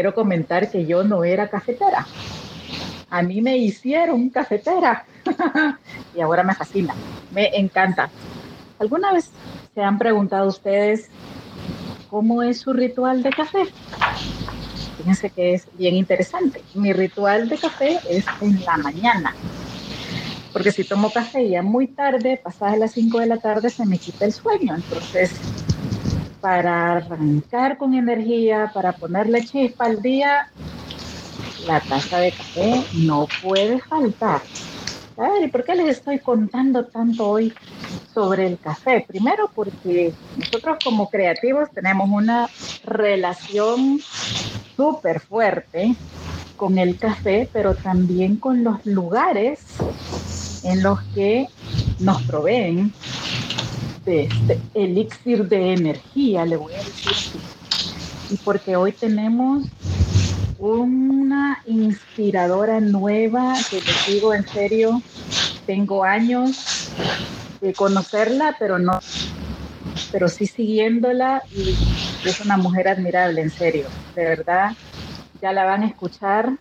quiero comentar que yo no era cafetera. A mí me hicieron cafetera y ahora me fascina, me encanta. ¿Alguna vez se han preguntado ustedes cómo es su ritual de café? Fíjense que es bien interesante. Mi ritual de café es en la mañana. Porque si tomo café ya muy tarde, pasadas las 5 de la tarde, se me quita el sueño. Entonces, para arrancar con energía, para ponerle chispa al día, la taza de café no puede faltar. ¿Y por qué les estoy contando tanto hoy sobre el café? Primero porque nosotros como creativos tenemos una relación súper fuerte con el café, pero también con los lugares en los que nos proveen de este elixir de energía, le voy a decir. Y porque hoy tenemos una inspiradora nueva que les digo en serio, tengo años de conocerla, pero no, pero sí siguiéndola y es una mujer admirable, en serio, de verdad, ya la van a escuchar,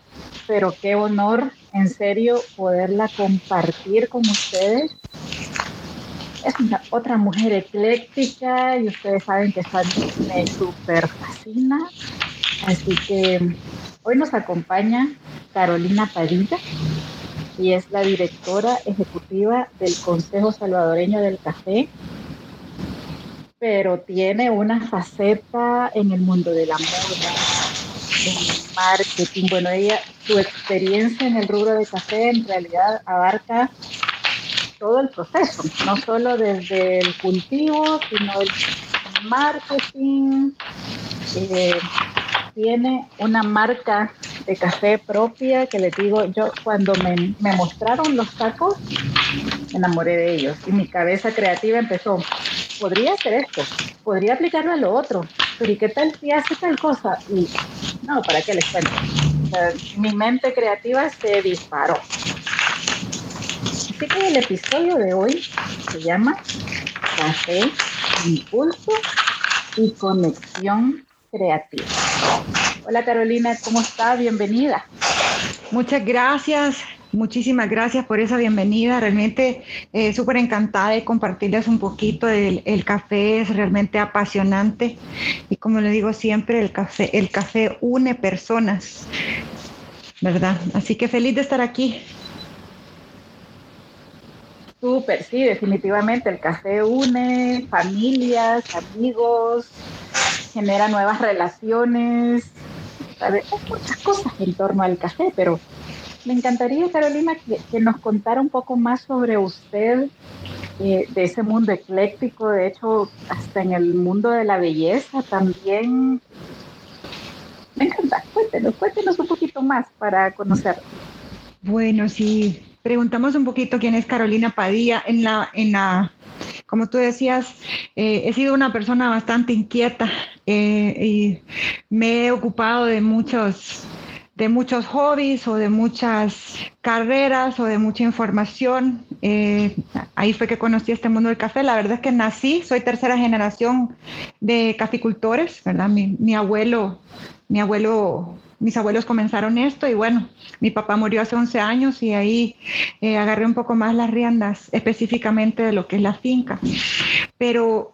pero qué honor, en serio, poderla compartir con ustedes. Es una, otra mujer ecléctica y ustedes saben que esta me súper fascina. Así que Hoy nos acompaña Carolina Padilla y es la directora ejecutiva del Consejo Salvadoreño del Café, pero tiene una faceta en el mundo de la moda, en el marketing. Bueno, ella, su experiencia en el rubro de café en realidad abarca todo el proceso, no solo desde el cultivo, sino el marketing, eh, tiene una marca de café propia que les digo, yo cuando me, me mostraron los tacos, me enamoré de ellos y mi cabeza creativa empezó, podría hacer esto, podría aplicarlo a lo otro, pero ¿y qué tal si hace tal cosa? Y no, ¿para qué les cuento? mi mente creativa se disparó. Así que el episodio de hoy se llama Café, Impulso y Conexión Creativa. Hola Carolina, ¿cómo está? Bienvenida. Muchas gracias. Muchísimas gracias por esa bienvenida. Realmente eh, súper encantada de compartirles un poquito. El, café es realmente apasionante y como le digo siempre, el café, el café une personas, ¿verdad? Así que feliz de estar aquí. Súper, sí, definitivamente el café une familias, amigos, genera nuevas relaciones, hay muchas cosas en torno al café, pero me encantaría, Carolina, que, nos contara un poco más sobre usted, eh, de ese mundo ecléctico, de hecho, hasta en el mundo de la belleza también. Me encanta, cuéntenos, cuéntenos un poquito más para conocer. Bueno, si preguntamos un poquito quién es Carolina Padilla en la, en la como tú decías, eh, he sido una persona bastante inquieta eh, y me he ocupado de muchos de muchos hobbies o de muchas carreras o de mucha información. Eh, ahí fue que conocí este mundo del café. La verdad es que nací, soy tercera generación de caficultores, ¿verdad? Mi, abuelo, mi abuelo mis abuelos comenzaron esto y bueno, mi papá murió hace 11 años y ahí eh, agarré un poco más las riendas específicamente de lo que es la finca. Pero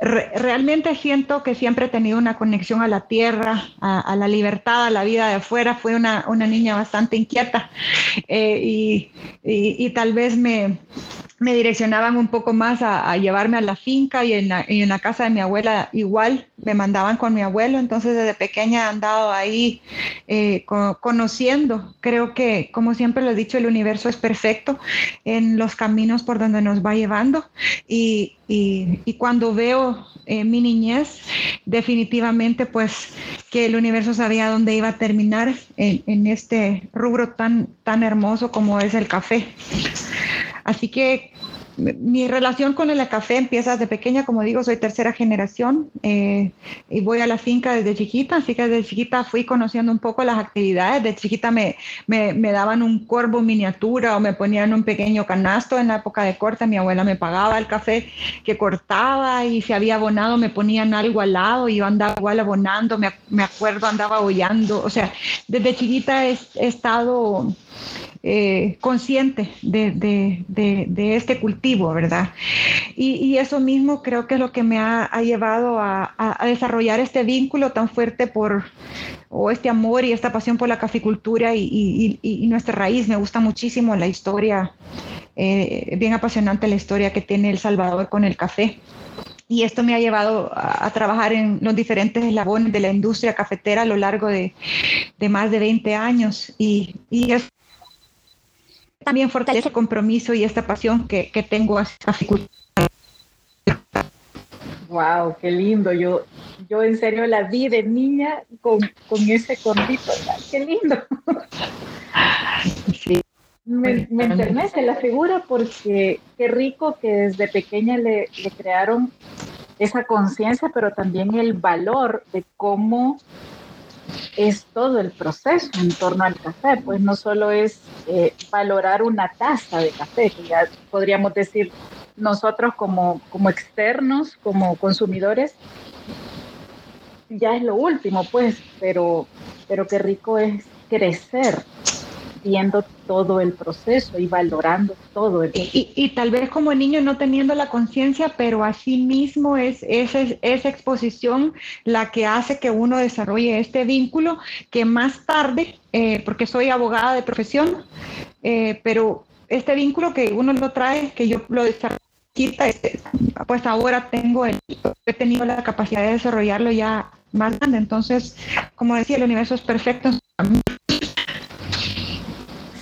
realmente siento que siempre he tenido una conexión a la tierra, a, la libertad, a la vida de afuera. Fui una, una niña bastante inquieta eh, y, y tal vez me, me direccionaban un poco más a, llevarme a la finca y en la, casa de mi abuela igual me mandaban con mi abuelo, entonces desde pequeña he andado ahí eh, conociendo. Creo que, como siempre lo he dicho, el universo es perfecto en los caminos por donde nos va llevando y, y, cuando veo eh, mi niñez, definitivamente pues que el universo sabía dónde iba a terminar en, en este rubro tan, tan hermoso como es el café. Así que mi relación con el café empieza desde pequeña, como digo, soy tercera generación eh, y voy a la finca desde chiquita, así que desde chiquita fui conociendo un poco las actividades. De chiquita me, me, me daban un corvo miniatura o me ponían un pequeño canasto en la época de corte, mi abuela me pagaba el café que cortaba y si había abonado me ponían algo al lado y yo andaba igual abonando, me, me acuerdo, andaba hollando, o sea, desde chiquita he, estado eh, consciente de, este cultivo, ¿verdad? Y, eso mismo creo que es lo que me ha, llevado a, desarrollar este vínculo tan fuerte por, o este amor y esta pasión por la caficultura y, nuestra raíz. Me gusta muchísimo la historia, eh, bien apasionante la historia que tiene El Salvador con el café. Y esto me ha llevado a, trabajar en los diferentes eslabones de la industria cafetera a lo largo de, más de 20 años. Y, y es también fortalece el compromiso y esta pasión que, que tengo hacia. Wow, qué lindo. Yo, yo en serio la vi de niña con, con ese corrito. Qué lindo. Sí. Me, me enternece la figura porque qué rico que desde pequeña le, le crearon esa conciencia, pero también el valor de cómo es todo el proceso en torno al café, pues no solo es eh, valorar una taza de café, que ya podríamos decir nosotros como, como externos, como consumidores, ya es lo último, pues, pero, pero qué rico es crecer viendo todo el proceso y valorando todo el proceso. Y, tal vez como niño no teniendo la conciencia, pero así mismo es esa, esa exposición la que hace que uno desarrolle este vínculo que más tarde, eh, porque soy abogada de profesión, eh, pero este vínculo que uno lo trae, que yo lo desarrollo este, pues ahora tengo el, he tenido la capacidad de desarrollarlo ya más grande. Entonces, como decía, el universo es perfecto.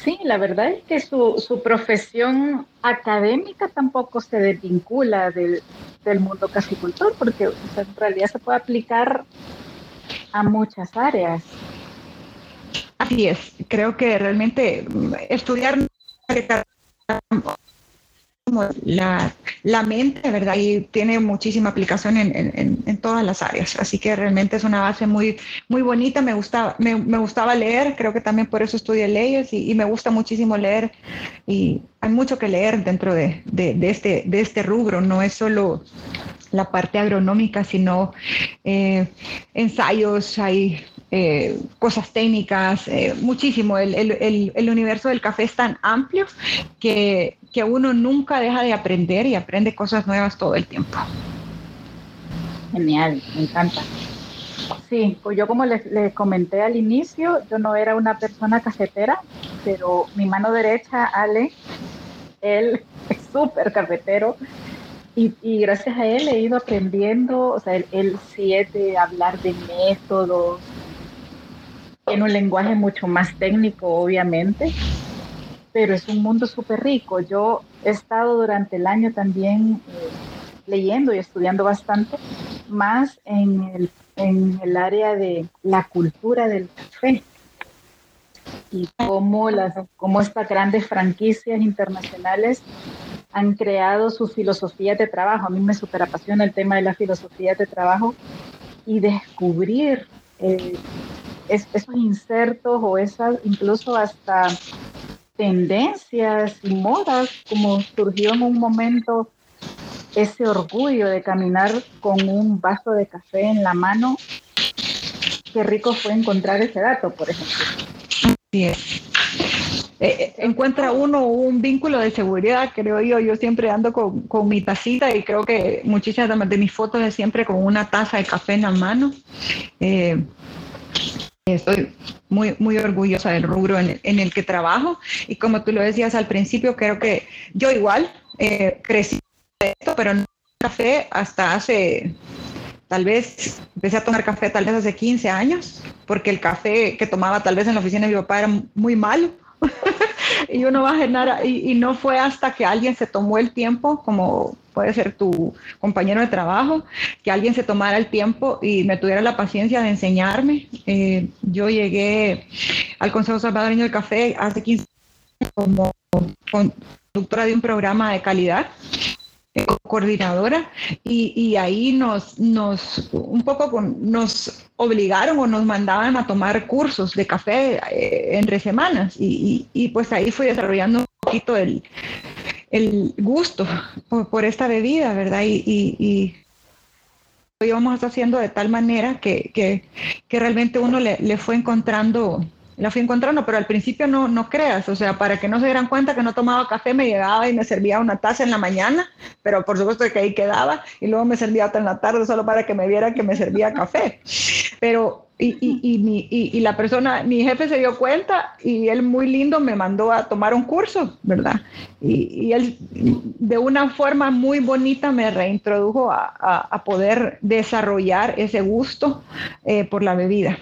Sí, la verdad es que su, profesión académica tampoco se desvincula del, mundo caficultor, porque en realidad se puede aplicar a muchas áreas. Así es, creo que realmente estudiar la, la, mente, ¿verdad? Y tiene muchísima aplicación en, en, todas las áreas. Así que realmente es una base muy, muy bonita. Me, gustaba, me, me gustaba leer, creo que también por eso estudié leyes y, me gusta muchísimo leer. Y hay mucho que leer dentro de, de, de, este, de este rubro. No es solo la parte agronómica, sino eh, ensayos, hay eh, cosas técnicas, eh, muchísimo. El, el, el, universo del café es tan amplio que, que, uno nunca deja de aprender y aprende cosas nuevas todo el tiempo. Genial, me encanta. Sí, pues yo como les, les, comenté al inicio, yo no era una persona cafetera, pero mi mano derecha, Ale, él es súper cafetero y, y, gracias a él he ido aprendiendo, o sea, él, él sí es de hablar de métodos, en un lenguaje mucho más técnico, obviamente, pero es un mundo súper rico. Yo he estado durante el año también eh, leyendo y estudiando bastante, más en el, en el área de la cultura del café y cómo, las, cómo estas grandes franquicias internacionales han creado sus filosofías de trabajo. A mí me super apasiona el tema de las filosofías de trabajo y descubrir eh, esos insertos o esas incluso hasta tendencias y modas, como surgió en un momento ese orgullo de caminar con un vaso de café en la mano. Qué rico fue encontrar ese dato, por ejemplo. Sí. Eh, eh, encuentra uno un vínculo de seguridad, creo yo. Yo siempre ando con, con, mi tacita y creo que muchísimas de mis fotos es siempre con una taza de café en la mano. Eh, Estoy muy, muy orgullosa del rubro en el, que trabajo y como tú lo decías al principio, creo que yo igual eh, crecí esto, pero no café hasta hace, tal vez, empecé a tomar café tal vez hace 15 años, porque el café que tomaba tal vez en la oficina de mi papá era muy malo. y uno va a generar, y, no fue hasta que alguien se tomó el tiempo, como puede ser tu compañero de trabajo, que alguien se tomara el tiempo y me tuviera la paciencia de enseñarme. Eh, yo llegué al Consejo Salvadoreño del Café hace 15 años como conductora de un programa de calidad coordinadora y, ahí nos, nos un poco nos obligaron o nos mandaban a tomar cursos de café eh, entre semanas y, pues ahí fui desarrollando un poquito el, el gusto por, esta bebida, ¿verdad? Y, y, lo íbamos haciendo de tal manera que, que, que realmente uno le, le fue encontrando la fui encontrando, pero al principio no, no creas, o sea, para que no se dieran cuenta que no tomaba café, me llegaba y me servía una taza en la mañana, pero por supuesto que ahí quedaba, y luego me servía otra en la tarde solo para que me vieran que me servía café. Pero, y, y, y, y, la persona, mi jefe se dio cuenta y él muy lindo me mandó a tomar un curso, ¿verdad? Y, él de una forma muy bonita me reintrodujo a, a, poder desarrollar ese gusto eh, por la bebida.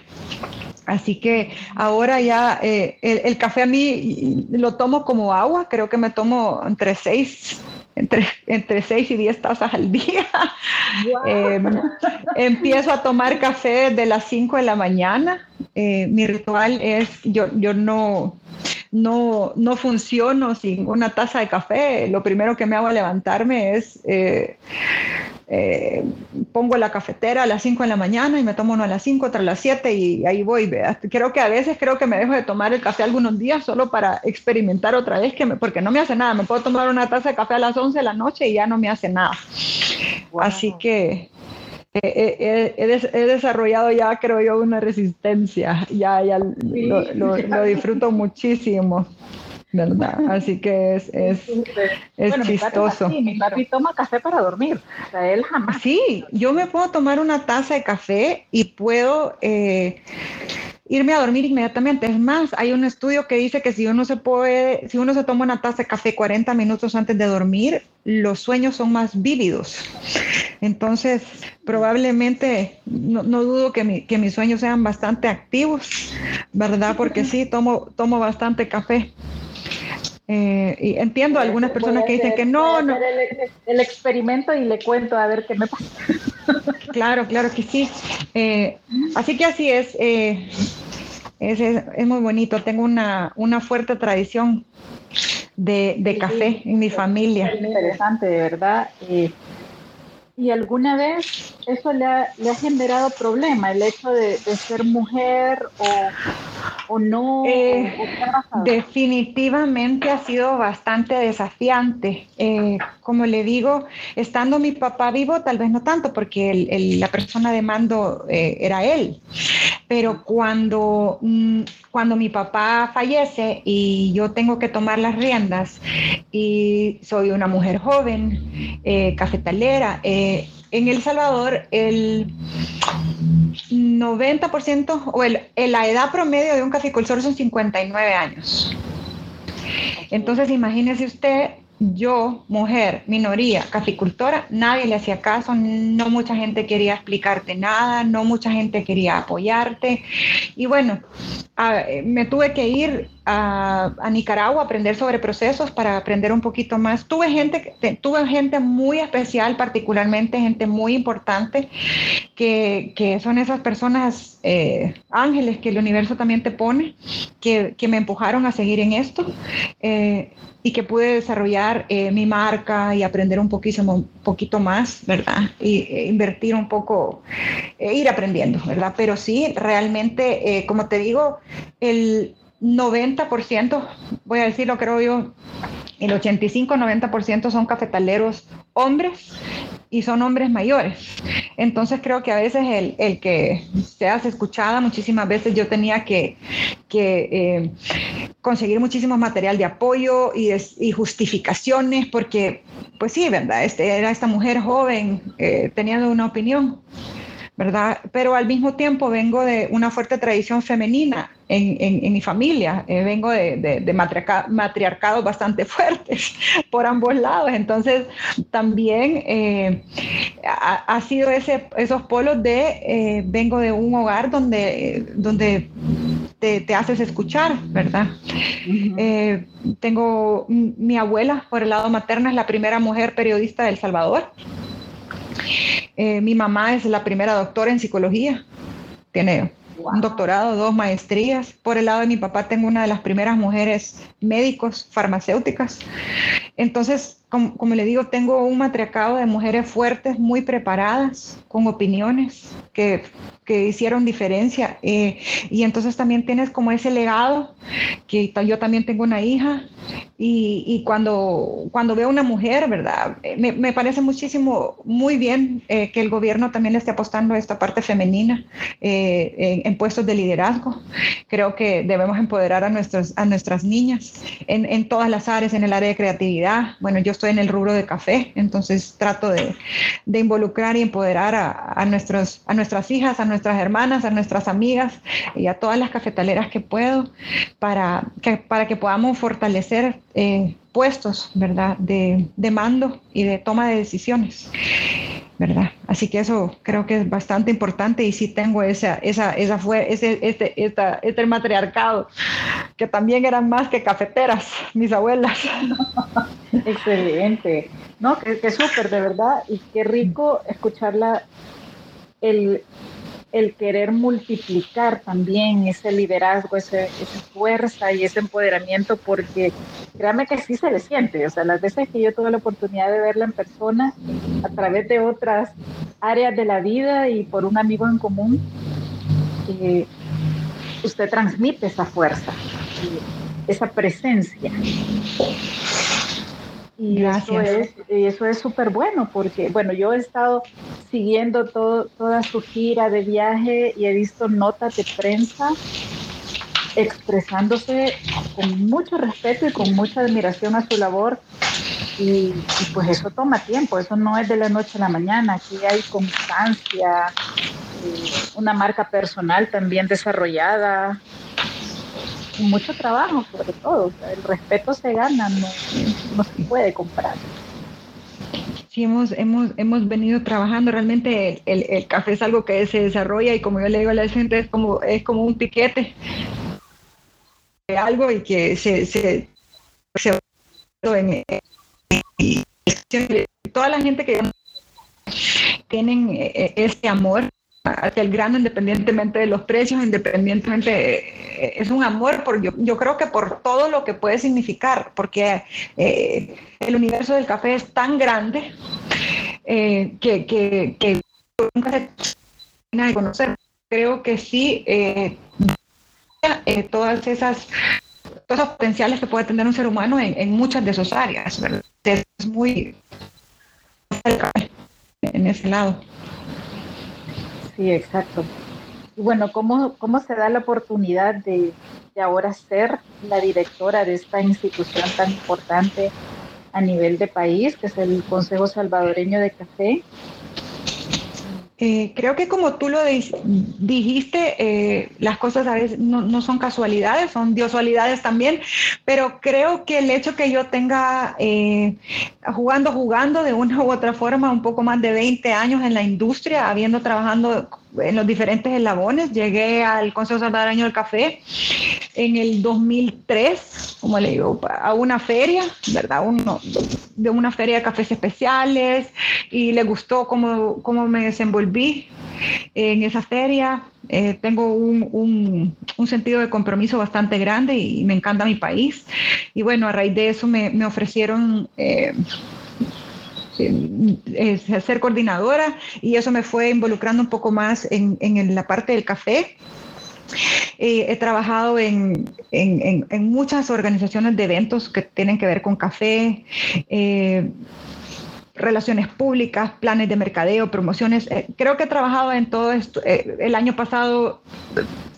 Así que ahora ya eh, el, café a mí lo tomo como agua, creo que me tomo entre seis, entre, entre seis y diez tazas al día. Em, empiezo a tomar café de las cinco de la mañana. Eh, mi ritual es, yo, yo no, no, no funciono sin una taza de café. Lo primero que me hago levantarme es... Eh, eh, pongo la cafetera a las 5 de la mañana y me tomo uno a las 5, otra a las 7 y ahí voy. Creo que a veces creo que me dejo de tomar el café algunos días solo para experimentar otra vez, que porque no me hace nada. Me puedo tomar una taza de café a las 11 de la noche y ya no me hace nada. Así que he, desarrollado ya, creo yo, una resistencia. Ya, ya lo, lo disfruto muchísimo. ¿Verdad? Así que es, es, es chistoso. Mi papi, toma café para dormir, o sea, él jamás. Sí, yo me puedo tomar una taza de café y puedo eh, irme a dormir inmediatamente. Es más, hay un estudio que dice que si uno se puede, si uno se toma una taza de café 40 minutos antes de dormir, los sueños son más vívidos. Entonces, probablemente, no, dudo que, que mis sueños sean bastante activos, ¿verdad? Porque sí, tomo, tomo bastante café. Eh, y entiendo a algunas personas que dicen que no, no. El, experimento y le cuento a ver qué me pasa. Claro, claro que sí. Eh, así que así es, eh, es, es, muy bonito. Tengo una, una fuerte tradición de, de café en mi familia. Es interesante, de verdad. ¿Y alguna vez eso le ha, le ha generado problema, el hecho de, de ser mujer o o no? Eh, definitivamente ha sido bastante desafiante. Eh, como le digo, estando mi papá vivo, tal vez no tanto, porque la persona de mando eh, era él. Pero cuando, mm, cuando mi papá fallece y yo tengo que tomar las riendas y soy una mujer joven, cafetalera, en El Salvador el 90% o el, la edad promedio de un caficultor son 59 años. Entonces imagínese usted yo, mujer, minoría, caficultora, nadie le hacía caso, no mucha gente quería explicarte nada, no mucha gente quería apoyarte. Y bueno, me tuve que ir a, Nicaragua a aprender sobre procesos para aprender un poquito más. Tuve gente, tuve gente muy especial, particularmente gente muy importante, que, que son esas personas eh, ángeles que el universo también te pone, que, que me empujaron a seguir en esto. Eh, y que pude desarrollar eh, mi marca y aprender un un poquito más, ¿verdad? Y e invertir un poco, e ir aprendiendo, ¿verdad? Pero sí, realmente, eh, como te digo, el 90%, voy a decirlo creo yo, el 85-90% son cafetaleros hombres y son hombres mayores. Entonces creo que a veces el, el que seas escuchada, muchísimas veces yo tenía que, que eh, conseguir muchísimo material de apoyo y, justificaciones, porque pues sí, ¿verdad? Este, era esta mujer joven eh, teniendo una opinión. ¿verdad? Pero al mismo tiempo vengo de una fuerte tradición femenina en, mi familia, eh, vengo de, de, matriarcados bastante fuertes por ambos lados, entonces también eh, ha, sido ese, esos polos de, eh, vengo de un hogar donde, donde te, haces escuchar, ¿verdad? tengo mi abuela por el lado materno, es la primera mujer periodista de El Salvador. Eh, mi mamá es la primera doctora en psicología, tiene un doctorado, dos maestrías. Por el lado de mi papá tengo una de las primeras mujeres médicos farmacéuticas. Entonces, como, como, le digo, tengo un matriarcado de mujeres fuertes, muy preparadas, con opiniones que, que hicieron diferencia. Eh, y entonces también tienes como ese legado, que yo también tengo una hija, y, y cuando, cuando veo una mujer, ¿verdad? Eh, me, me parece muchísimo, muy bien eh, que el gobierno también le esté apostando a esta parte femenina en, en, puestos de liderazgo. Creo que debemos empoderar a, nuestros, a nuestras niñas en, en todas las áreas, en el área de creatividad. Bueno, yo estoy en el rubro de café, entonces trato de, de involucrar y empoderar a, a, nuestros, a nuestras hijas, a nuestras hermanas, a nuestras amigas y a todas las cafetaleras que puedo para que, para que podamos fortalecer eh, puestos, ¿verdad?, de, de mando y de toma de decisiones. ¿Verdad? Así que eso creo que es bastante importante y sí tengo esa, esa, esa fue, ese, este, esta, este matriarcado, que también eran más que cafeteras, mis abuelas. Excelente. No, que, que súper, de verdad, y qué rico escucharla, el, el querer multiplicar también ese liderazgo, esa fuerza y ese empoderamiento, porque créame que sí se le siente. O sea, las veces que yo tuve la oportunidad de verla en persona, a través de otras áreas de la vida y por un amigo en común, eh, usted transmite esa fuerza, esa presencia. Y eso es, eso es súper bueno porque, bueno, yo he estado siguiendo todo, toda su gira de viaje y he visto notas de prensa expresándose con mucho respeto y con mucha admiración a su labor. Y, y, pues eso toma tiempo, eso no es de la noche a la mañana, aquí hay constancia, eh, una marca personal también desarrollada, mucho trabajo sobre todo. El respeto se gana, no, no se puede comprar. Sí, hemos, hemos, hemos venido trabajando. Realmente el, el, café es algo que se desarrolla y como yo le digo a la gente, es como, es como un piquete de algo y que se, se, se en, toda la gente que tienen eh, ese amor hacia el grano independientemente de los precios, independientemente, es un amor, por, yo, yo creo que por todo lo que puede significar, porque eh, el universo del café es tan grande eh, que, que, nunca se termina de conocer. Creo que sí, eh, eh, todas esas todos los potenciales que puede tener un ser humano en, muchas de sus áreas. Es muy en ese lado. Sí, exacto. Y bueno, ¿cómo, cómo se da la oportunidad de, de, ahora ser la directora de esta institución tan importante a nivel de país, que es el Consejo Salvadoreño de Café? Eh, creo que como tú lo dijiste, eh, las cosas a veces no, no, son casualidades, son diosualidades también, pero creo que el hecho que yo tenga eh, jugando, jugando de una u otra forma un poco más de 20 años en la industria, habiendo trabajando en los diferentes eslabones. Llegué al Consejo Salvadoreño del Café en el 2003, como le digo, a una feria, ¿verdad? Uno, de una feria de cafés especiales y le gustó cómo, cómo me desenvolví en esa feria. Eh, tengo un, un, un, sentido de compromiso bastante grande y me encanta mi país. Y bueno, a raíz de eso me, me ofrecieron... Eh, eh, ser coordinadora y eso me fue involucrando un poco más en, en la parte del café. Eh, he trabajado en, en, en, muchas organizaciones de eventos que tienen que ver con café, eh, relaciones públicas, planes de mercadeo, promociones. Eh, creo que he trabajado en todo esto. Eh, el año pasado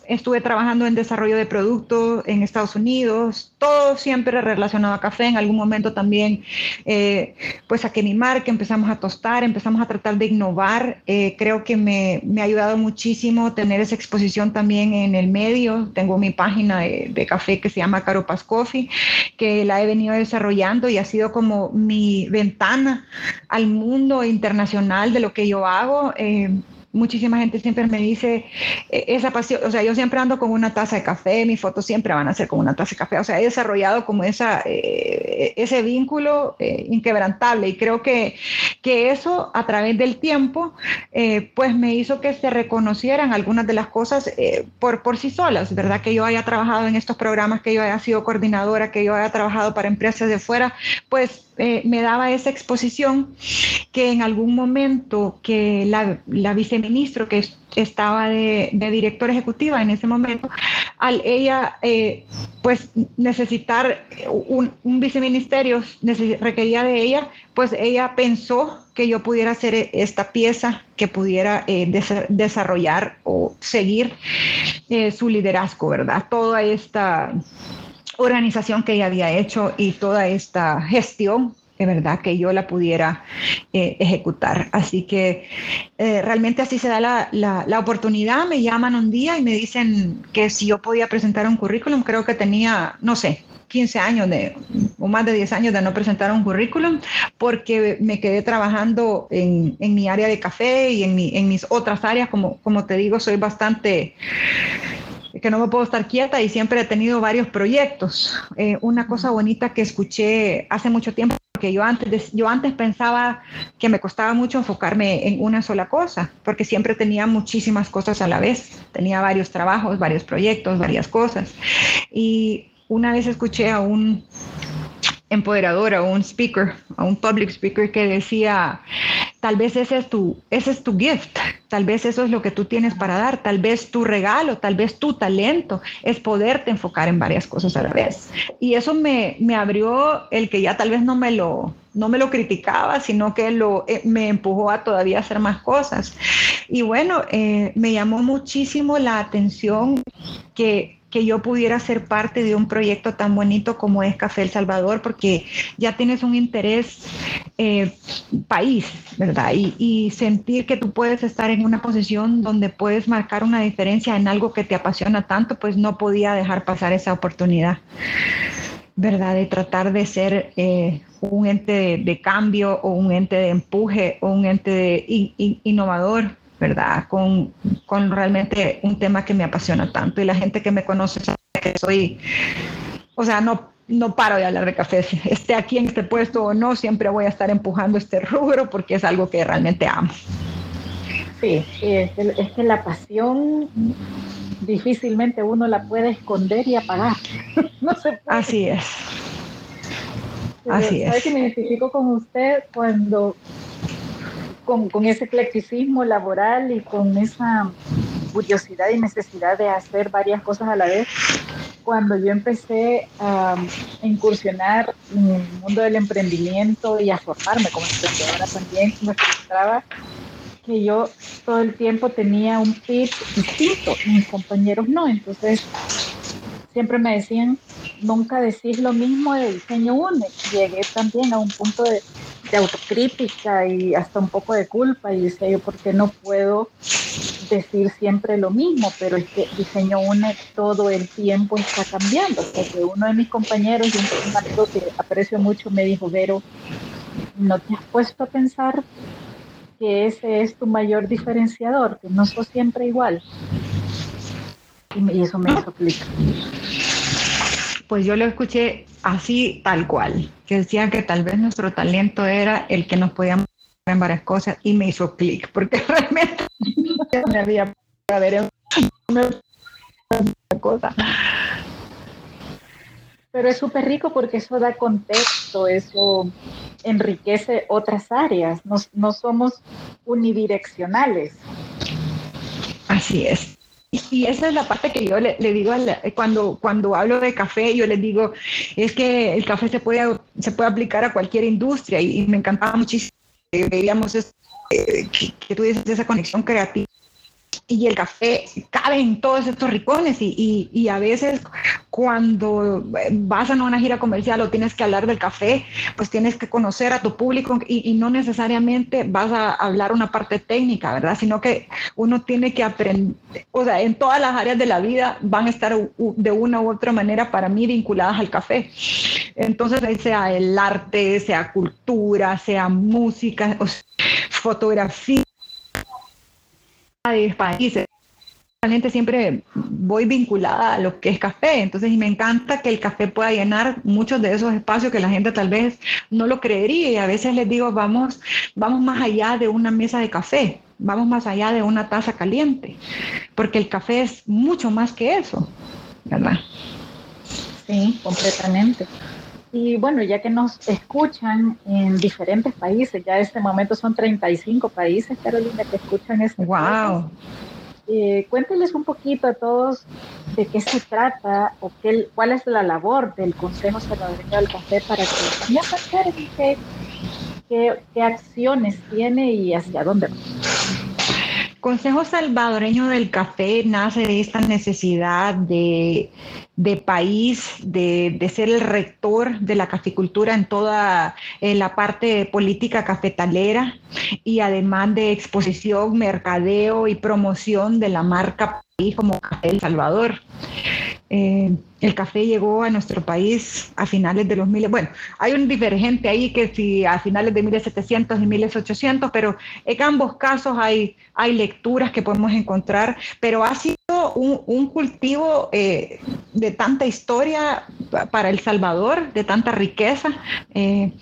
estuve trabajando en desarrollo de productos en Estados Unidos, todo siempre relacionado a café. En algún momento también, eh, pues a mi marca empezamos a tostar, empezamos a tratar de innovar. Eh, creo que me, me, ha ayudado muchísimo tener esa exposición también en el medio. Tengo mi página de, de café que se llama Caropas Coffee, que la he venido desarrollando y ha sido como mi ventana al mundo internacional de lo que yo hago. Eh, muchísima gente siempre me dice eh, esa pasión, o sea, yo siempre ando con una taza de café, mis fotos siempre van a ser con una taza de café, o sea, he desarrollado como esa, eh, ese vínculo eh, inquebrantable y creo que, que eso a través del tiempo, pues me hizo que se reconocieran algunas de las cosas por, por sí solas, ¿verdad? Que yo haya trabajado en estos programas, que yo haya sido coordinadora, que yo haya trabajado para empresas de fuera, pues me daba esa exposición que en algún momento que la, viceministro que estaba de, directora ejecutiva en ese momento, al ella eh, pues necesitar un, viceministerio requería de ella, pues ella pensó que yo pudiera hacer esta pieza que pudiera eh, desarrollar o seguir eh, su liderazgo, ¿verdad? Toda esta organización que ella había hecho y toda esta gestión de verdad que yo la pudiera eh, ejecutar. Así que eh, realmente así se da la, la, oportunidad. Me llaman un día y me dicen que si yo podía presentar un currículum, creo que tenía, no sé, 15 años de, o más de 10 años de no presentar un currículum porque me quedé trabajando en, en mi área de café y en, mi, en mis otras áreas. Como, como te digo, soy bastante que no me puedo estar quieta y siempre he tenido varios proyectos. Eh, una cosa bonita que escuché hace mucho tiempo, que yo antes, yo antes pensaba que me costaba mucho enfocarme en una sola cosa, porque siempre tenía muchísimas cosas a la vez. Tenía varios trabajos, varios proyectos, varias cosas. Y una vez escuché a un empoderador, a un speaker, a un public speaker que decía, tal vez ese es tu, ese es tu gift, tal vez eso es lo que tú tienes para dar, tal vez tu regalo, tal vez tu talento es poderte enfocar en varias cosas a la vez. Y eso me, me abrió el que ya tal vez no me lo, no me lo criticaba, sino que lo, eh, me empujó a todavía hacer más cosas. Y bueno, eh, me llamó muchísimo la atención que que yo pudiera ser parte de un proyecto tan bonito como es Café El Salvador, porque ya tienes un interés eh, país, ¿verdad? Y, y, sentir que tú puedes estar en una posición donde puedes marcar una diferencia en algo que te apasiona tanto, pues no podía dejar pasar esa oportunidad, ¿verdad? De tratar de ser eh, un ente de, cambio o un ente de empuje o un ente de innovador ¿verdad? Con, con realmente un tema que me apasiona tanto y la gente que me conoce sabe que soy, o sea, no, no paro de hablar de café, esté aquí en este puesto o no, siempre voy a estar empujando este rubro porque es algo que realmente amo. Sí, es, es que la pasión difícilmente uno la puede esconder y apagar. no se puede. Así es. Así es. que me identifico con usted cuando con, ese eclecticismo laboral y con esa curiosidad y necesidad de hacer varias cosas a la vez. Cuando yo empecé a incursionar en el mundo del emprendimiento y a formarme como emprendedora también, me frustraba que yo todo el tiempo tenía un pitch distinto mis compañeros no. Entonces, siempre me decían, nunca decís lo mismo de diseño UNE. Llegué también a un punto de, de autocrítica y hasta un poco de culpa y decía yo, ¿por qué no puedo decir siempre lo mismo? Pero es que diseño UNE todo el tiempo está cambiando. Porque uno de mis compañeros, y un amigo que aprecio mucho, me dijo, Vero, ¿no te has puesto a pensar que ese es tu mayor diferenciador, que no sos siempre igual? Y, eso me hizo clic pues yo lo escuché así tal cual, que decían que tal vez nuestro talento era el que nos podíamos en varias cosas y me hizo clic, porque realmente me había ver una cosa. Pero es súper rico porque eso da contexto, eso enriquece otras áreas, no somos unidireccionales. Así es. Y esa es la parte que yo le, digo cuando, cuando hablo de café, yo les digo, es que el café se puede, se puede aplicar a cualquier industria y, me encantaba muchísimo eh, que, que, tú dices esa conexión creativa y el café cabe en todos estos ricones y, y, a veces cuando vas a una gira comercial o tienes que hablar del café, pues tienes que conocer a tu público y, no necesariamente vas a hablar una parte técnica, ¿verdad? Sino que uno tiene que aprender, o sea, en todas las áreas de la vida van a estar de una u otra manera para mí vinculadas al café. Entonces, sea el arte, sea cultura, sea música, fotografía países realmente siempre voy vinculada a lo que es café, entonces y me encanta que el café pueda llenar muchos de esos espacios que la gente tal vez no lo creería y a veces les digo, vamos, vamos más allá de una mesa de café, vamos más allá de una taza caliente, porque el café es mucho más que eso, ¿verdad? Sí, completamente. Y bueno, ya que nos escuchan en diferentes países, ya en este momento son 35 países, Carolina, que escuchan este ¡Wow! Eh, cuénteles un poquito a todos de qué se trata o qué, cuál es la labor del Consejo Salvadoreño del Café para que se qué, qué, qué acciones tiene y hacia dónde va. Consejo Salvadoreño del Café nace de esta necesidad de, país, de, ser el rector de la caficultura en toda eh, la parte política cafetalera y además de exposición, mercadeo y promoción de la marca país como Café El Salvador. Eh, el café llegó a nuestro país a finales de los miles. Bueno, hay un divergente ahí que si a finales de 1700 y 1800, pero en ambos casos hay, hay lecturas que podemos encontrar, pero ha sido un, cultivo eh, de tanta historia para El Salvador, de tanta riqueza, eh,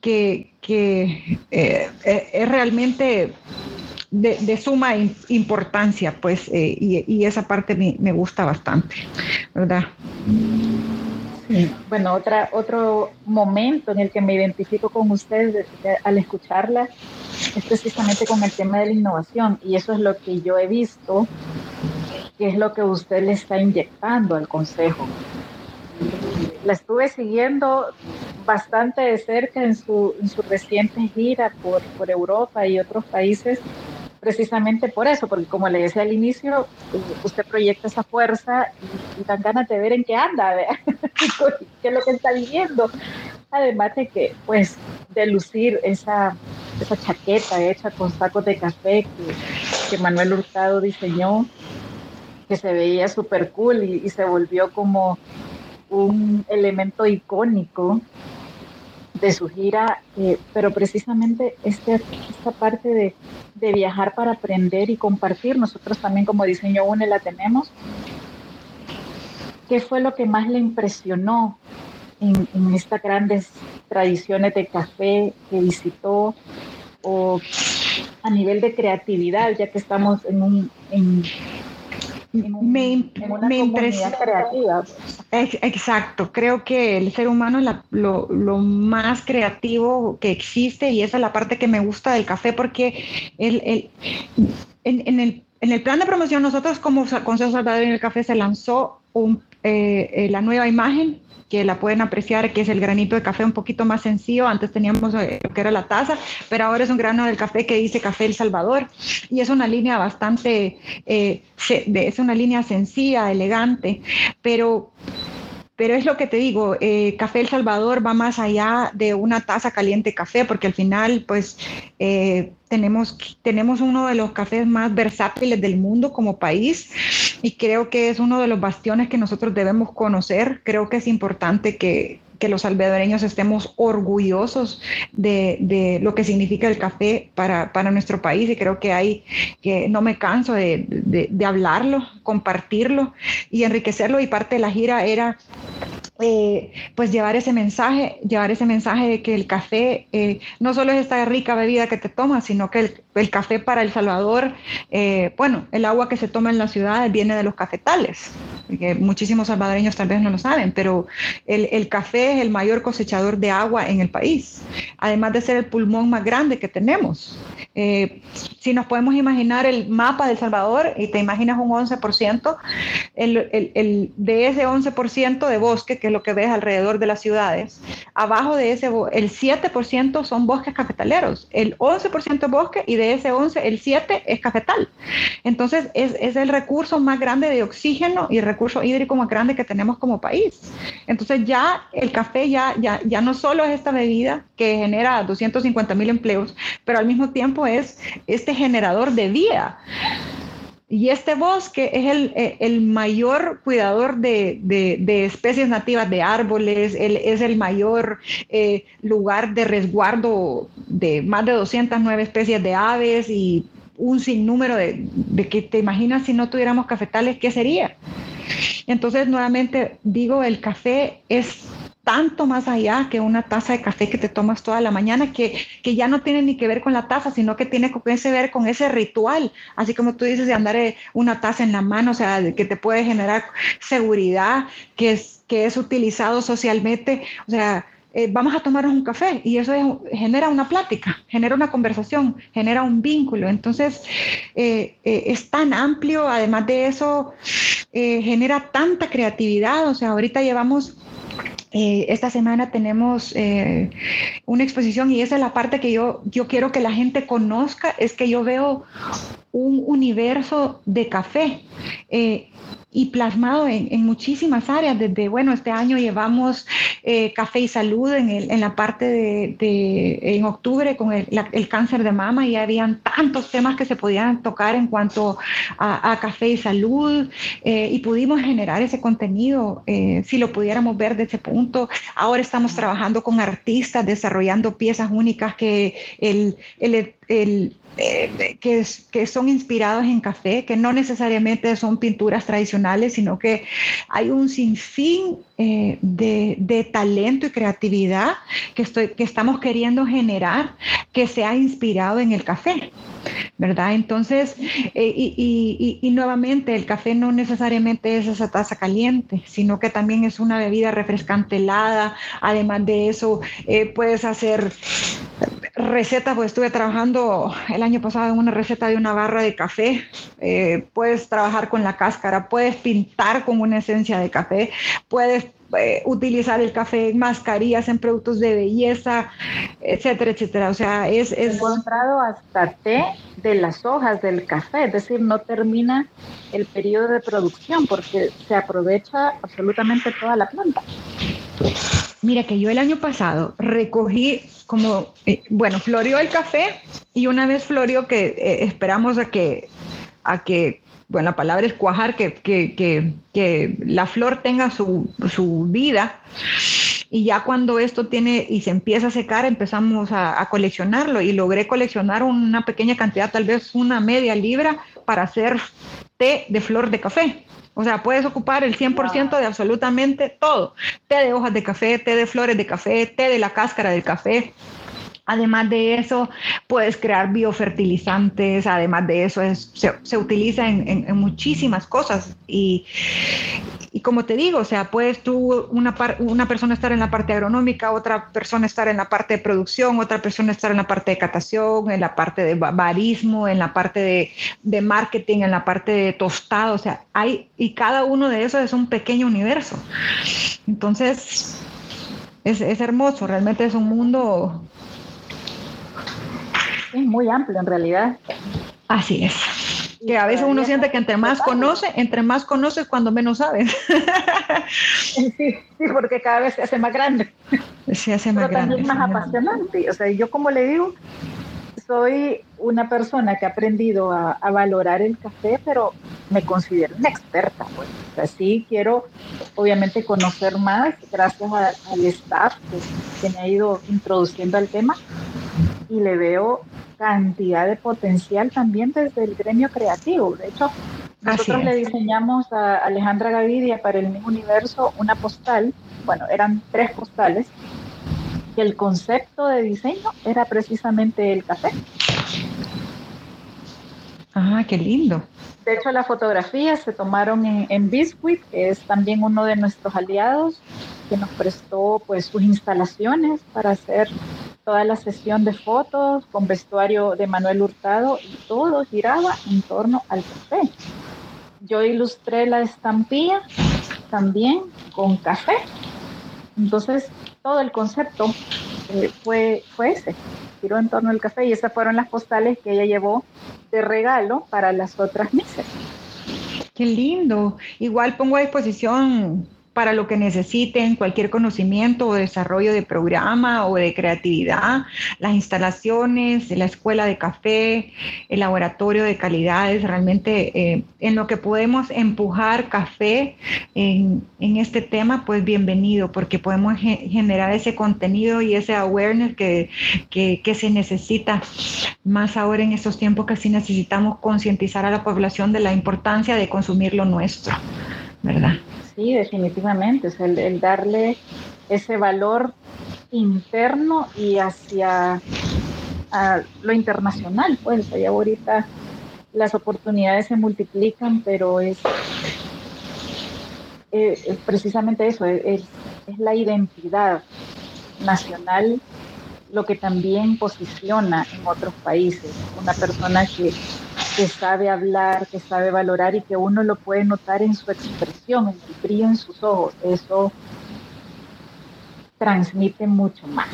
que, que es realmente de, suma importancia, pues, eh, y, esa parte me, gusta bastante, ¿verdad? Bueno, otra, otro momento en el que me identifico con ustedes al escucharla es precisamente con el tema de la innovación, y eso es lo que yo he visto, que es lo que usted le está inyectando al Consejo. La estuve siguiendo bastante de cerca en su, en su reciente gira por, por Europa y otros países precisamente por eso, porque como le decía al inicio, usted proyecta esa fuerza y, dan ganas de ver en qué anda, qué es lo que está viviendo. Además de que, pues, de lucir esa, esa chaqueta hecha con sacos de café que, Manuel Hurtado diseñó, que se veía súper cool y, y se volvió como un elemento icónico de su gira, eh, pero precisamente este, esta parte de, de, viajar para aprender y compartir, nosotros también como Diseño UNE la tenemos. ¿Qué fue lo que más le impresionó en, estas grandes tradiciones de café que visitó o a nivel de creatividad, ya que estamos en un, me, me impresiona. Exacto, creo que el ser humano es lo, lo, más creativo que existe y esa es la parte que me gusta del café porque el, el, en, en, el, en el plan de promoción nosotros como Consejo Salvador en el Café se lanzó un, eh, eh, la nueva imagen que la pueden apreciar, que es el granito de café un poquito más sencillo. Antes teníamos eh, lo que era la taza, pero ahora es un grano del café que dice Café El Salvador y es una línea bastante, eh, es una línea sencilla, elegante, pero pero es lo que te digo, eh, Café El Salvador va más allá de una taza caliente de café, porque al final, pues, eh, tenemos, tenemos uno de los cafés más versátiles del mundo como país y creo que es uno de los bastiones que nosotros debemos conocer. Creo que es importante que, que los salvadoreños estemos orgullosos de, lo que significa el café para, nuestro país. Y creo que hay que no me canso de, de hablarlo, compartirlo y enriquecerlo. Y parte de la gira era eh, pues llevar ese mensaje, llevar ese mensaje de que el café eh, no solo es esta rica bebida que te tomas, sino que el, café para El Salvador, eh, bueno, el agua que se toma en la ciudad viene de los cafetales, que muchísimos salvadoreños tal vez no lo saben, pero el, el, café es el mayor cosechador de agua en el país, además de ser el pulmón más grande que tenemos. si nos podemos imaginar el mapa de El Salvador y te imaginas un 11%, el, el, de ese 11% de bosque, que es lo que ves alrededor de las ciudades, abajo de ese, el 7% son bosques cafetaleros, el 11% es bosque y de ese 11, el 7 es cafetal. Entonces, es, es el recurso más grande de oxígeno y recurso hídrico más grande que tenemos como país. Entonces, ya el café ya, ya, ya no solo es esta bebida que genera 250 mil empleos, pero al mismo tiempo es este generador de vida. Y este bosque es el, eh, el mayor cuidador de, de, especies nativas de árboles, es el mayor eh, lugar de resguardo de más de 209 especies de aves y un sinnúmero de, de que te imaginas si no tuviéramos cafetales, ¿qué sería? Entonces, nuevamente digo, el café es tanto más allá que una taza de café que te tomas toda la mañana, que, que ya no tiene ni que ver con la taza, sino que tiene que ver con ese ritual, así como tú dices de andar eh, una taza en la mano, o sea, que te puede generar seguridad, que es, que es utilizado socialmente, o sea, eh, vamos a tomarnos un café y eso genera una plática, genera una conversación, genera un vínculo. Entonces, eh, es tan amplio, además de eso, genera tanta creatividad, o sea, ahorita llevamos eh, esta semana tenemos eh, una exposición y esa es la parte que yo, yo quiero que la gente conozca, es que yo veo un universo de café. Eh, y plasmado en, muchísimas áreas. Desde, bueno, este año llevamos eh, café y salud en, el, en la parte de, en octubre con el, el, cáncer de mama y habían tantos temas que se podían tocar en cuanto a, café y salud eh, y pudimos generar ese contenido eh, si lo pudiéramos ver de ese punto. Ahora estamos trabajando con artistas desarrollando piezas únicas que el, el eh, que, que, son inspirados en café, que no necesariamente son pinturas tradicionales, sino que hay un sinfín eh, de, de, talento y creatividad que, estoy, que estamos queriendo generar que se ha inspirado en el café. ¿Verdad? Entonces, eh, y, y, y, nuevamente, el café no necesariamente es esa taza caliente, sino que también es una bebida refrescante helada. Además de eso, puedes hacer recetas, pues estuve trabajando el año pasado en una receta de una barra de café. Eh, puedes trabajar con la cáscara, puedes pintar con una esencia de café, puedes eh, utilizar el café en mascarillas, en productos de belleza, etcétera, etcétera. O sea, es... es... He encontrado hasta té de las hojas del café, es decir, no termina el periodo de producción porque se aprovecha absolutamente toda la planta. Mira que yo el año pasado recogí como, eh, bueno, floreó el café y una vez floreó que eh, esperamos a que, a que, bueno, la palabra es cuajar, que, que, que, que la flor tenga su, su, vida. Y ya cuando esto tiene y se empieza a secar, empezamos a, a coleccionarlo y logré coleccionar una pequeña cantidad, tal vez una media libra, para hacer té de flor de café. O sea, puedes ocupar el 100% de absolutamente todo. Té de hojas de café, té de flores de café, té de la cáscara del café. Además de eso, puedes crear biofertilizantes, además de eso, se, utiliza en, muchísimas cosas. Y, y, como te digo, o sea, puedes tú, una, una persona estar en la parte agronómica, otra persona estar en la parte de producción, otra persona estar en la parte de catación, en la parte de barismo, en la parte de, de marketing, en la parte de tostado, o sea, hay, y cada uno de esos es un pequeño universo. Entonces, es, es hermoso, realmente es un mundo es muy amplio en realidad. Así es. Que a veces uno siente que entre más conoce, entre más conoces cuando menos sabes. Sí, sí, porque cada vez se hace más grande. Se hace más Pero grande. También más apasionante. O sea, yo como le digo, soy una persona que ha aprendido a, valorar el café, pero me considero una experta. Pues. O sea, sí quiero, obviamente, conocer más gracias al staff que, que me ha ido introduciendo al tema y le veo cantidad de potencial también desde el gremio creativo. De hecho, nosotros le diseñamos a Alejandra Gavidia para el mismo universo una postal, bueno, eran tres postales, que el concepto de diseño era precisamente el café. Ah, qué lindo. De hecho, las fotografías se tomaron en, en Biscuit, que es también uno de nuestros aliados, que nos prestó pues sus instalaciones para hacer toda la sesión de fotos con vestuario de Manuel Hurtado y todo giraba en torno al café. Yo ilustré la estampilla también con café. Entonces, todo el concepto eh, fue, fue ese, giró en torno al café y esas fueron las postales que ella llevó de regalo para las otras mesas. Qué lindo. Igual pongo a disposición para lo que necesiten, cualquier conocimiento o desarrollo de programa o de creatividad, las instalaciones, la escuela de café, el laboratorio de calidades, realmente eh, en lo que podemos empujar café en, este tema, pues bienvenido, porque podemos generar ese contenido y ese awareness que, que se necesita. Más ahora en estos tiempos que sí necesitamos concientizar a la población de la importancia de consumir lo nuestro, ¿verdad? Sí, definitivamente, es el, darle ese valor interno y hacia lo internacional, pues allá ahorita las oportunidades se multiplican, pero es, eh, precisamente eso, es, la identidad nacional lo que también posiciona en otros países. Una persona que, que, sabe hablar, que sabe valorar y que uno lo puede notar en su expresión, en el brillo en sus ojos. Eso transmite mucho más.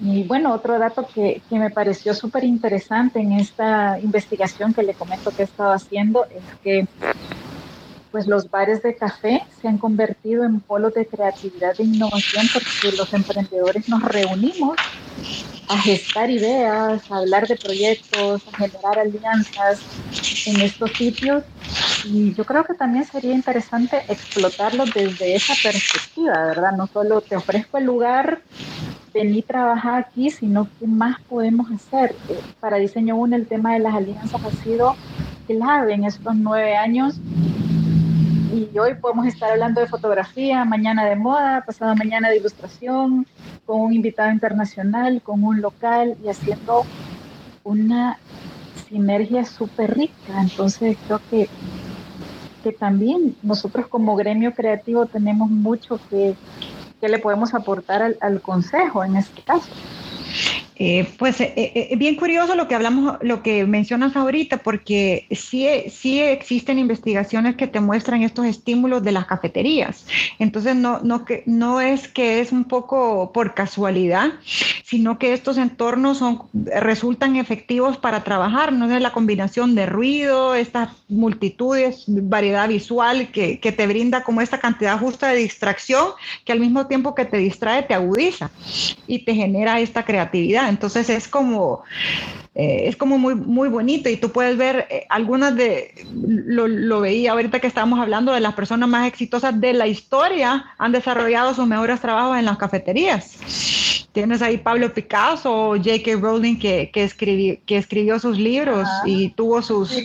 Y bueno, otro dato que, que me pareció súper interesante en esta investigación que le comento que he estado haciendo es que pues los bares de café se han convertido en polos de creatividad e innovación porque los emprendedores nos reunimos a gestar ideas, a hablar de proyectos, a generar alianzas en estos sitios. Y yo creo que también sería interesante explotarlo desde esa perspectiva, ¿verdad? No solo te ofrezco el lugar, vení trabajar aquí, sino qué más podemos hacer. Para Diseño 1 el tema de las alianzas ha sido clave en estos nueve años y hoy podemos estar hablando de fotografía, mañana de moda, pasado mañana de ilustración, con un invitado internacional, con un local y haciendo una sinergia súper rica. Entonces creo que, que también nosotros como gremio creativo tenemos mucho que, que le podemos aportar al, al consejo en este caso. Eh, pues es eh, eh, bien curioso lo que hablamos, lo que mencionas ahorita, porque sí, sí existen investigaciones que te muestran estos estímulos de las cafeterías. Entonces, no, no, que, no es que es un poco por casualidad, sino que estos entornos son, resultan efectivos para trabajar, no es la combinación de ruido, estas multitudes, variedad visual que, que te brinda como esta cantidad justa de distracción, que al mismo tiempo que te distrae, te agudiza y te genera esta creatividad. Entonces es como, eh, es como muy, muy bonito y tú puedes ver eh, algunas de, lo, veía ahorita que estábamos hablando de las personas más exitosas de la historia, han desarrollado sus mejores trabajos en las cafeterías. Tienes ahí Pablo Picasso, J.K. Rowling que, que, que escribió sus libros y tuvo sus,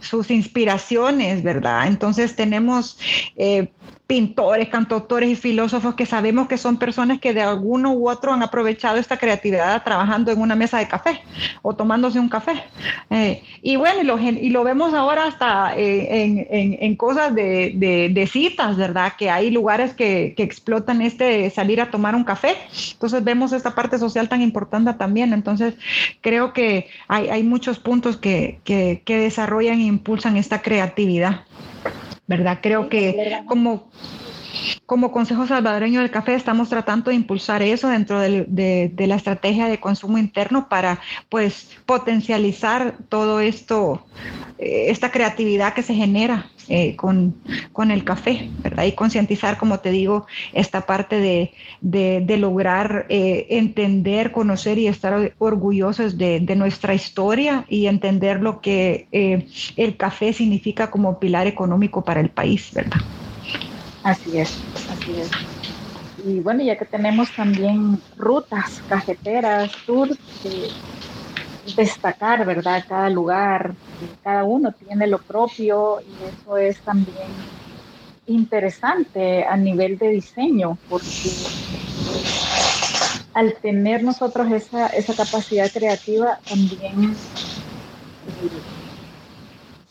sus inspiraciones, ¿verdad? Entonces tenemos eh, pintores, cantautores y filósofos que sabemos que son personas que de alguno u otro han aprovechado esta creatividad trabajando en una mesa de café o tomándose un café. Eh, y bueno, y lo, y lo, vemos ahora hasta eh, en, en, cosas de, de, citas, ¿verdad? Que hay lugares que, que, explotan este salir a tomar un café. Entonces vemos esta parte social tan importante también. Entonces creo que hay, hay muchos puntos que, que, que desarrollan e impulsan esta creatividad. ¿Verdad? Creo que como, como Consejo Salvadoreño del Café estamos tratando de impulsar eso dentro de, la estrategia de consumo interno para pues potencializar todo esto, eh, esta creatividad que se genera eh, con, el café, ¿verdad? Y concientizar, como te digo, esta parte de, lograr eh, entender, conocer y estar orgullosos de, nuestra historia y entender lo que el café significa como pilar económico para el país, ¿verdad? Así es, así es. Y bueno, ya que tenemos también rutas cafeteras, tours, destacar, ¿verdad? Cada lugar, cada uno tiene lo propio y eso es también interesante a nivel de diseño, porque al tener nosotros esa, esa capacidad creativa también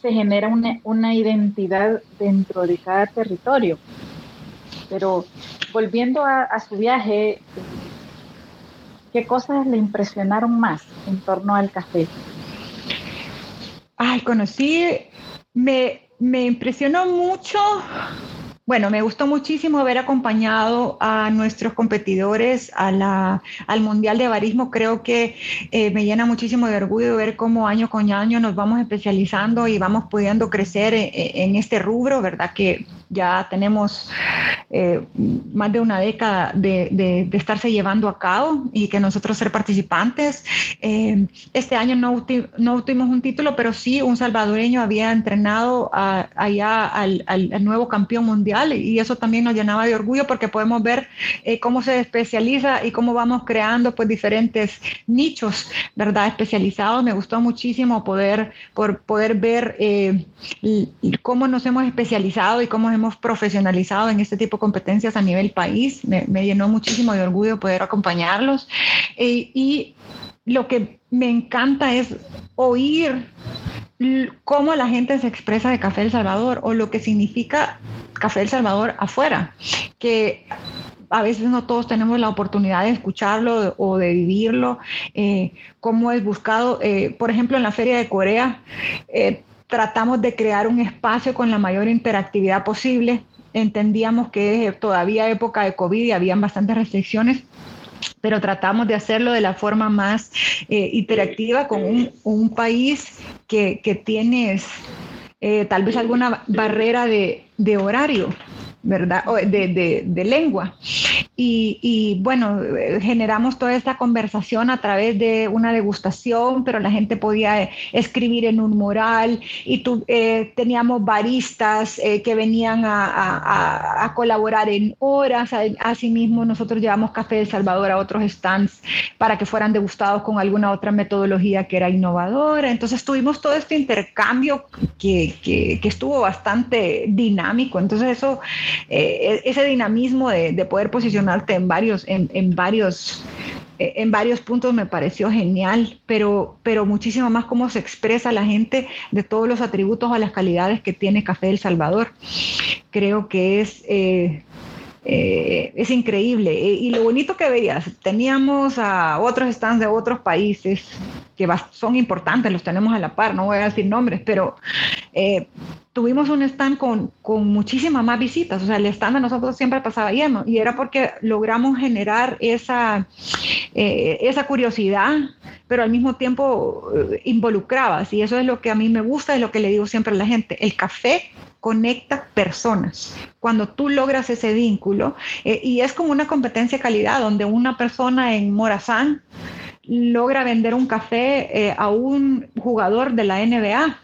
se genera una, identidad dentro de cada territorio. Pero volviendo a, su viaje, ¿qué cosas le impresionaron más en torno al café? Ay, conocí, me, me impresionó mucho bueno, me gustó muchísimo haber acompañado a nuestros competidores a al Mundial de Barismo. Creo que eh, me llena muchísimo de orgullo ver cómo año con año nos vamos especializando y vamos pudiendo crecer en, en este rubro, ¿verdad? Que ya tenemos eh, más de una década de, estarse llevando a cabo y que nosotros ser participantes. Eh, este año no, no obtuvimos un título, pero sí un salvadoreño había entrenado allá al, nuevo campeón mundial y eso también nos llenaba de orgullo porque podemos ver eh, cómo se especializa y cómo vamos creando pues diferentes nichos, ¿verdad? Especializados. Me gustó muchísimo poder, por, poder ver cómo nos hemos especializado y cómo hemos profesionalizado en este tipo de competencias a nivel país. Me, llenó muchísimo de orgullo poder acompañarlos. Eh, y lo que me encanta es oír cómo la gente se expresa de Café El Salvador o lo que significa Café El Salvador afuera, que a veces no todos tenemos la oportunidad de escucharlo o de vivirlo, eh, cómo es buscado, eh, por ejemplo, en la Feria de Corea. Tratamos de crear un espacio con la mayor interactividad posible. Entendíamos que todavía época de COVID y habían bastantes restricciones, pero tratamos de hacerlo de la forma más eh, interactiva con un, país que, que tienes eh, tal vez alguna barrera de, de horario. ¿verdad? De, de, lengua. Y, y, bueno, generamos toda esta conversación a través de una degustación, pero la gente podía escribir en un mural y tu, eh, teníamos baristas eh, que venían a, a, a, colaborar en horas. Asimismo, nosotros llevamos Café de Salvador a otros stands para que fueran degustados con alguna otra metodología que era innovadora. Entonces tuvimos todo este intercambio que, que, que estuvo bastante dinámico. Entonces eso eh, ese dinamismo de, poder posicionarte en varios, en, varios eh, en varios puntos me pareció genial, pero, pero muchísimo más cómo se expresa la gente de todos los atributos o las calidades que tiene Café del Salvador. Creo que es, eh, es increíble. Y lo bonito que veías, teníamos a otros stands de otros países que son importantes, los tenemos a la par, no voy a decir nombres, pero tuvimos un stand con, con muchísimas más visitas, o sea, el stand de nosotros siempre pasaba lleno y era porque logramos generar esa, eh, esa curiosidad, pero al mismo tiempo eh, involucrabas y eso es lo que a mí me gusta, es lo que le digo siempre a la gente, el café conecta personas. Cuando tú logras ese vínculo, eh, y es como una competencia calidad, donde una persona en Morazán logra vender un café eh, a un jugador de la NBA.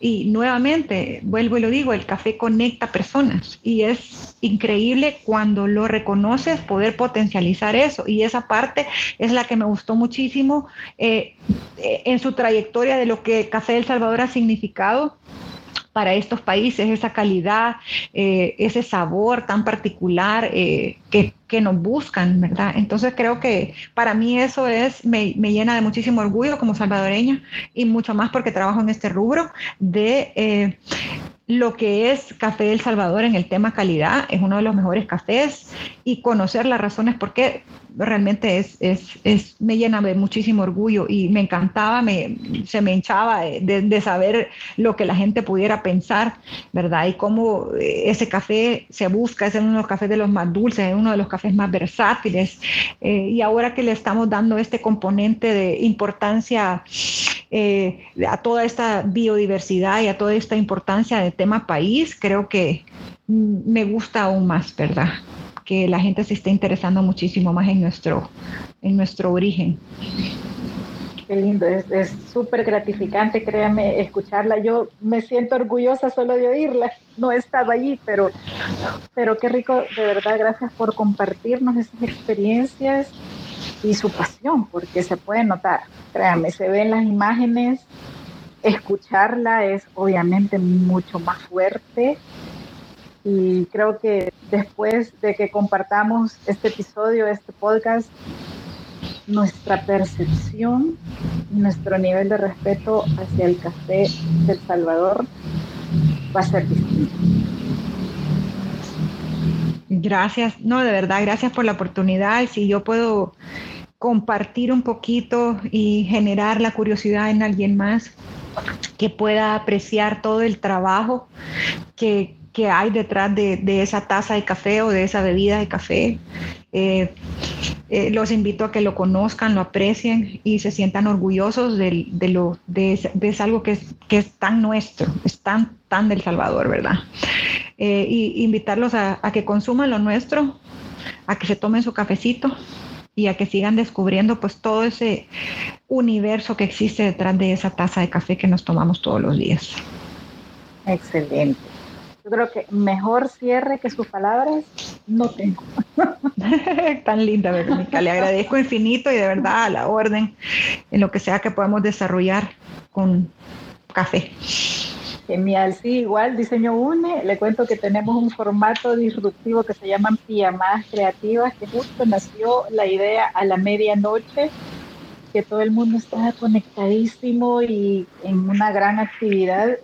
Y nuevamente, vuelvo y lo digo, el café conecta personas y es increíble cuando lo reconoces poder potencializar eso. Y esa parte es la que me gustó muchísimo eh, en su trayectoria de lo que Café del Salvador ha significado para estos países, esa calidad, eh, ese sabor tan particular eh, que, que, nos buscan, ¿verdad? Entonces creo que para mí eso es, me, me, llena de muchísimo orgullo como salvadoreña y mucho más porque trabajo en este rubro de... Eh, lo que es Café del Salvador en el tema calidad, es uno de los mejores cafés y conocer las razones por qué realmente es, es, es, me llena de muchísimo orgullo y me encantaba, me, se me hinchaba de, saber lo que la gente pudiera pensar, ¿verdad? Y cómo ese café se busca, es uno de los cafés de los más dulces, es uno de los cafés más versátiles. Eh, y ahora que le estamos dando este componente de importancia eh, a toda esta biodiversidad y a toda esta importancia del tema país, creo que mm, me gusta aún más, ¿verdad? Que la gente se esté interesando muchísimo más en nuestro, en nuestro origen. Qué lindo, es súper gratificante, créame, escucharla. Yo me siento orgullosa solo de oírla, no he estado allí, pero, pero qué rico, de verdad, gracias por compartirnos esas experiencias y su pasión, porque se puede notar, créame, se ven las imágenes, escucharla es obviamente mucho más fuerte y creo que después de que compartamos este episodio, este podcast, nuestra percepción y nuestro nivel de respeto hacia el café del Salvador va a ser distinto. Gracias, no, de verdad, gracias por la oportunidad. Si yo puedo compartir un poquito y generar la curiosidad en alguien más que pueda apreciar todo el trabajo que, que hay detrás de, esa taza de café o de esa bebida de café. Eh, eh, los invito a que lo conozcan, lo aprecien y se sientan orgullosos de, lo, de, algo que es, que es tan nuestro, es tan, tan del Salvador, ¿verdad? eh, y invitarlos a, a que consuman lo nuestro, a que se tomen su cafecito y a que sigan descubriendo pues todo ese universo que existe detrás de esa taza de café que nos tomamos todos los días. Excelente. Yo creo que mejor cierre que sus palabras no tengo. Tan linda, Verónica. Le agradezco infinito y de verdad a la orden en lo que sea que podamos desarrollar con café. Genial, sí, igual Diseño Une, le cuento que tenemos un formato disruptivo que se llama Pijamadas Creativas, que justo nació la idea a la medianoche, que todo el mundo estaba conectadísimo y en una gran actividad.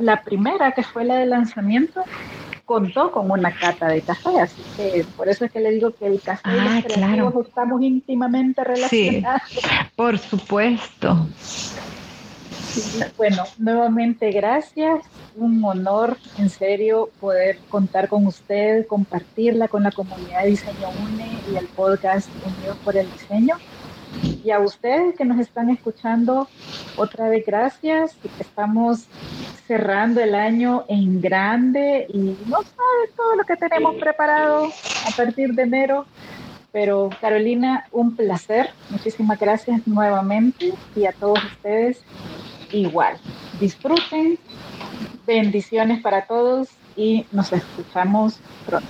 La primera, que fue la de lanzamiento, contó con una cata de café, así que por eso es que le digo que el café y los creativos estamos íntimamente relacionados. Sí, por supuesto. Bueno, nuevamente gracias. Un honor, en serio, poder contar con usted, compartirla con la comunidad de Diseño UNE y el podcast Unidos por el Diseño. Y a ustedes que nos están escuchando, otra vez gracias. Estamos cerrando el año en grande y no sabe todo lo que tenemos preparado a partir de enero. Pero Carolina, un placer. Muchísimas gracias nuevamente y a todos ustedes igual. Disfruten, bendiciones para todos y nos escuchamos pronto.